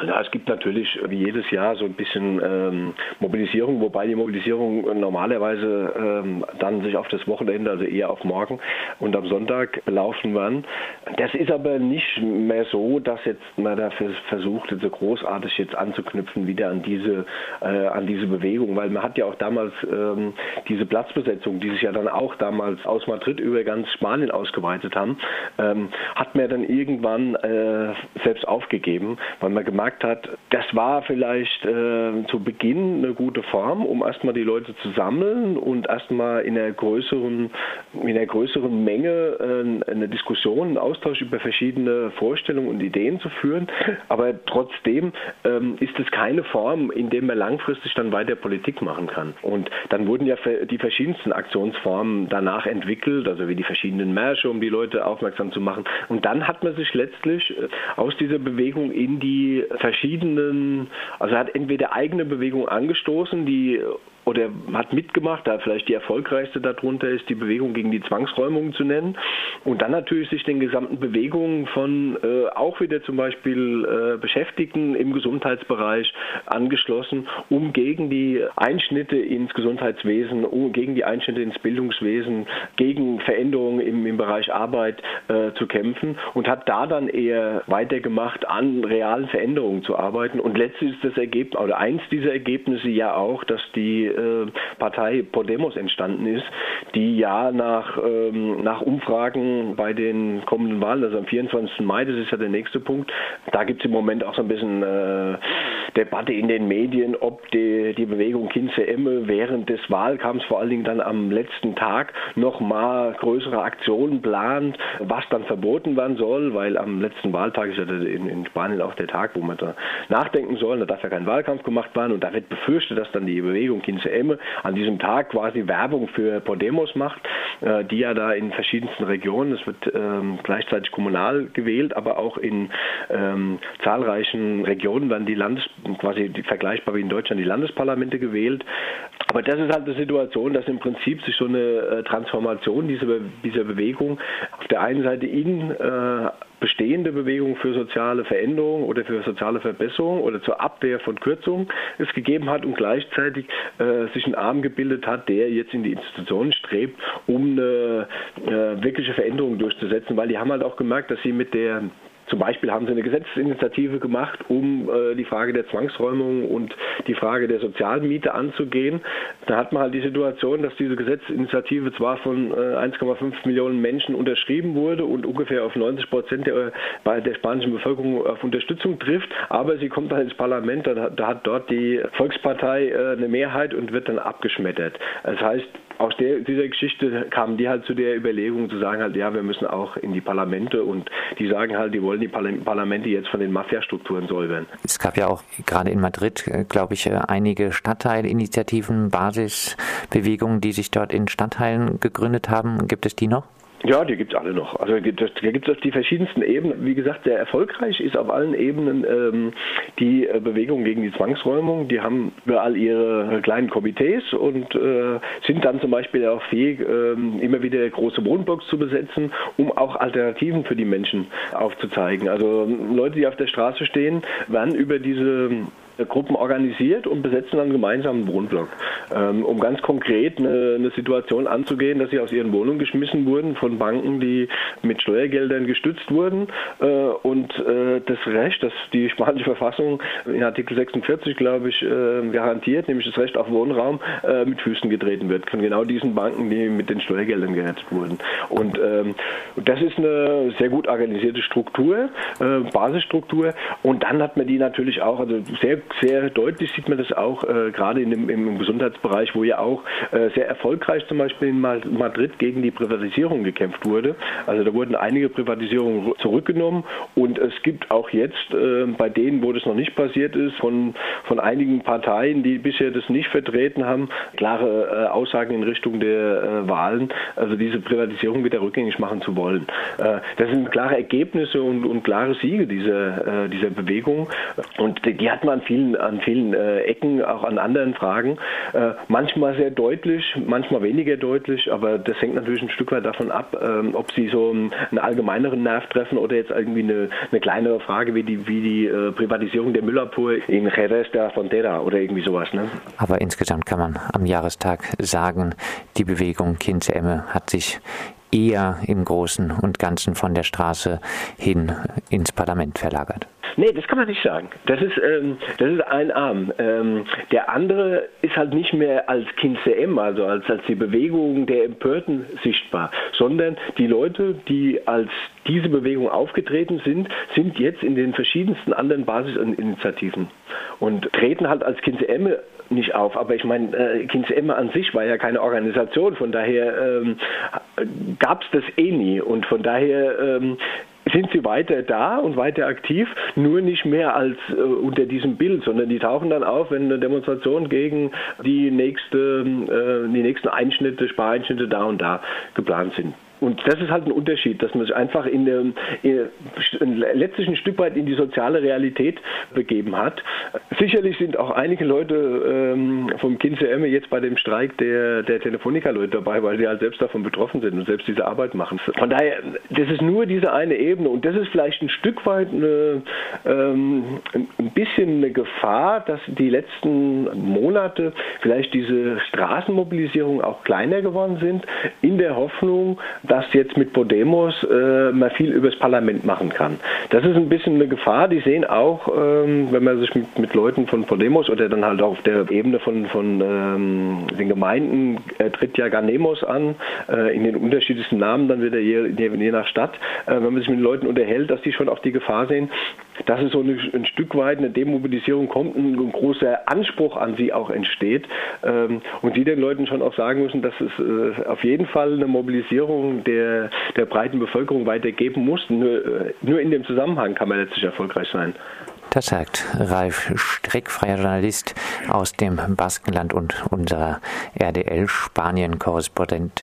Ja, es gibt natürlich wie jedes Jahr so ein bisschen ähm, Mobilisierung, wobei die Mobilisierung normalerweise ähm, dann sich auf das Wochenende, also eher auf morgen und am Sonntag laufen werden. Das ist aber nicht mehr so, dass jetzt man da versucht, so großartig jetzt anzuknüpfen wieder an diese, äh, an diese Bewegung, weil man hat ja auch damals ähm, diese Platzbesetzung, die sich ja dann auch damals aus Madrid über ganz Spanien ausgeweitet haben, ähm, hat man dann irgendwann äh, selbst aufgegeben, weil man gemerkt gesagt hat, das war vielleicht äh, zu Beginn eine gute Form, um erstmal die Leute zu sammeln und erstmal in einer größeren, in einer größeren Menge äh, eine Diskussion, einen Austausch über verschiedene Vorstellungen und Ideen zu führen. Aber trotzdem ähm, ist es keine Form, in der man langfristig dann weiter Politik machen kann. Und dann wurden ja die verschiedensten Aktionsformen danach entwickelt, also wie die verschiedenen Märsche, um die Leute aufmerksam zu machen. Und dann hat man sich letztlich äh, aus dieser Bewegung in die verschiedenen, also er hat entweder eigene Bewegungen angestoßen, die oder hat mitgemacht, da vielleicht die erfolgreichste darunter ist, die Bewegung gegen die Zwangsräumung zu nennen. Und dann natürlich sich den gesamten Bewegungen von äh, auch wieder zum Beispiel äh, Beschäftigten im Gesundheitsbereich angeschlossen, um gegen die Einschnitte ins Gesundheitswesen, um gegen die Einschnitte ins Bildungswesen, gegen Veränderungen im, im Bereich Arbeit äh, zu kämpfen und hat da dann eher weitergemacht, an realen Veränderungen zu arbeiten. Und letztlich ist das Ergebnis, oder eins dieser Ergebnisse ja auch, dass die äh, Partei Podemos entstanden ist, die ja nach, ähm, nach Umfragen bei den kommenden Wahlen, also am 24. Mai, das ist ja der nächste Punkt, da gibt es im Moment auch so ein bisschen äh, Debatte in den Medien, ob die, die Bewegung Kinze Emme während des Wahlkampfs, vor allen Dingen dann am letzten Tag, nochmal größere Aktionen plant, was dann verboten werden soll, weil am letzten Wahltag ist ja in, in Spanien auch der Tag, wo man da nachdenken soll, da darf ja kein Wahlkampf gemacht werden. Und da wird befürchtet, dass dann die Bewegung Kinze Emme an diesem Tag quasi Werbung für Podemos macht, äh, die ja da in verschiedensten Regionen, es wird ähm, gleichzeitig kommunal gewählt, aber auch in ähm, zahlreichen Regionen werden die Landes quasi vergleichbar wie in Deutschland die Landesparlamente gewählt. Aber das ist halt eine Situation, dass im Prinzip sich so eine äh, Transformation dieser, dieser Bewegung auf der einen Seite in äh, bestehende Bewegung für soziale Veränderung oder für soziale Verbesserung oder zur Abwehr von Kürzungen es gegeben hat und gleichzeitig äh, sich ein Arm gebildet hat, der jetzt in die Institutionen strebt, um eine äh, wirkliche Veränderung durchzusetzen, weil die haben halt auch gemerkt, dass sie mit der zum Beispiel haben sie eine Gesetzesinitiative gemacht, um äh, die Frage der Zwangsräumung und die Frage der Sozialmiete anzugehen. Da hat man halt die Situation, dass diese Gesetzesinitiative zwar von äh, 1,5 Millionen Menschen unterschrieben wurde und ungefähr auf 90 Prozent der, äh, der spanischen Bevölkerung auf Unterstützung trifft, aber sie kommt dann ins Parlament, da, da hat dort die Volkspartei äh, eine Mehrheit und wird dann abgeschmettert. Das heißt, aus der, dieser Geschichte kamen die halt zu der Überlegung zu sagen halt, ja, wir müssen auch in die Parlamente und die sagen halt, die wollen die Parlamente jetzt von den Mafiastrukturen säubern. Es gab ja auch gerade in Madrid, äh, glaube ich, äh, einige Stadtteilinitiativen, Basisbewegungen, die sich dort in Stadtteilen gegründet haben. Gibt es die noch? Ja, die gibt es alle noch. Also da gibt es die verschiedensten Ebenen. Wie gesagt, sehr erfolgreich ist auf allen Ebenen ähm, die äh, Bewegung gegen die Zwangsräumung. Die haben überall ihre kleinen Komitees und äh, sind dann zum Beispiel auch fähig, äh, immer wieder große Wohnblocks zu besetzen, um auch Alternativen für die Menschen aufzuzeigen. Also Leute, die auf der Straße stehen, werden über diese Gruppen organisiert und besetzen dann gemeinsam einen Wohnblock, ähm, um ganz konkret eine, eine, Situation anzugehen, dass sie aus ihren Wohnungen geschmissen wurden von Banken, die mit Steuergeldern gestützt wurden äh, und äh, das Recht, das die spanische Verfassung in Artikel 46, glaube ich, äh, garantiert, nämlich das Recht auf Wohnraum, äh, mit Füßen getreten wird von genau diesen Banken, die mit den Steuergeldern gerettet wurden. Und ähm, das ist eine sehr gut organisierte Struktur, äh, Basisstruktur und dann hat man die natürlich auch, also sehr sehr deutlich sieht man das auch äh, gerade in dem, im Gesundheitsbereich, wo ja auch äh, sehr erfolgreich zum Beispiel in Madrid gegen die Privatisierung gekämpft wurde. Also da wurden einige Privatisierungen zurückgenommen und es gibt auch jetzt äh, bei denen, wo das noch nicht passiert ist, von, von einigen Parteien, die bisher das nicht vertreten haben, klare äh, Aussagen in Richtung der äh, Wahlen, also diese Privatisierung wieder rückgängig machen zu wollen. Äh, das sind klare Ergebnisse und, und klare Siege dieser, dieser Bewegung und die hat man an vielen vielen, an vielen äh, Ecken, auch an anderen Fragen. Äh, manchmal sehr deutlich, manchmal weniger deutlich, aber das hängt natürlich ein Stück weit davon ab, ähm, ob sie so einen allgemeineren Nerv treffen oder jetzt irgendwie eine, eine kleinere Frage wie die, wie die äh, Privatisierung der Müllabfuhr in Jerez de la Frontera oder irgendwie sowas. Ne? Aber insgesamt kann man am Jahrestag sagen, die Bewegung Kinze Emme hat sich eher im Großen und Ganzen von der Straße hin ins Parlament verlagert. Nee, das kann man nicht sagen. Das ist, ähm, das ist ein Arm. Ähm, der andere ist halt nicht mehr als KINCM, also als, als die Bewegung der Empörten sichtbar, sondern die Leute, die als diese Bewegung aufgetreten sind, sind jetzt in den verschiedensten anderen Basisinitiativen und treten halt als KINCM nicht auf. Aber ich meine, äh, KINCM an sich war ja keine Organisation, von daher ähm, gab es das eh nie. Und von daher ähm, sind sie weiter da und weiter aktiv, nur nicht mehr als äh, unter diesem Bild, sondern die tauchen dann auf, wenn eine Demonstration gegen die nächste, äh, die nächsten Einschnitte, Spareinschnitte da und da geplant sind. Und das ist halt ein Unterschied, dass man sich einfach in, der, in letztlich ein Stück weit in die soziale Realität begeben hat. Sicherlich sind auch einige Leute ähm, vom KINCM jetzt bei dem Streik der, der Telefonica-Leute dabei, weil sie halt selbst davon betroffen sind und selbst diese Arbeit machen. Von daher, das ist nur diese eine Ebene und das ist vielleicht ein Stück weit eine, ähm, ein bisschen eine Gefahr, dass die letzten Monate vielleicht diese Straßenmobilisierung auch kleiner geworden sind, in der Hoffnung, dass jetzt mit Podemos äh, man viel übers Parlament machen kann. Das ist ein bisschen eine Gefahr. Die sehen auch, ähm, wenn man sich mit, mit Leuten von Podemos oder dann halt auch auf der Ebene von, von ähm, den Gemeinden äh, tritt ja Ganemos an, äh, in den unterschiedlichsten Namen dann wieder je, je nach Stadt. Äh, wenn man sich mit Leuten unterhält, dass die schon auch die Gefahr sehen, dass es so eine, ein Stück weit eine Demobilisierung kommt, ein, ein großer Anspruch an sie auch entsteht ähm, und sie den Leuten schon auch sagen müssen, dass es äh, auf jeden Fall eine Mobilisierung der, der breiten Bevölkerung weitergeben muss. Nur, äh, nur in dem Zusammenhang kann man letztlich erfolgreich sein. Das sagt Ralf Streck, freier Journalist aus dem Baskenland und unser RDL-Spanien-Korrespondent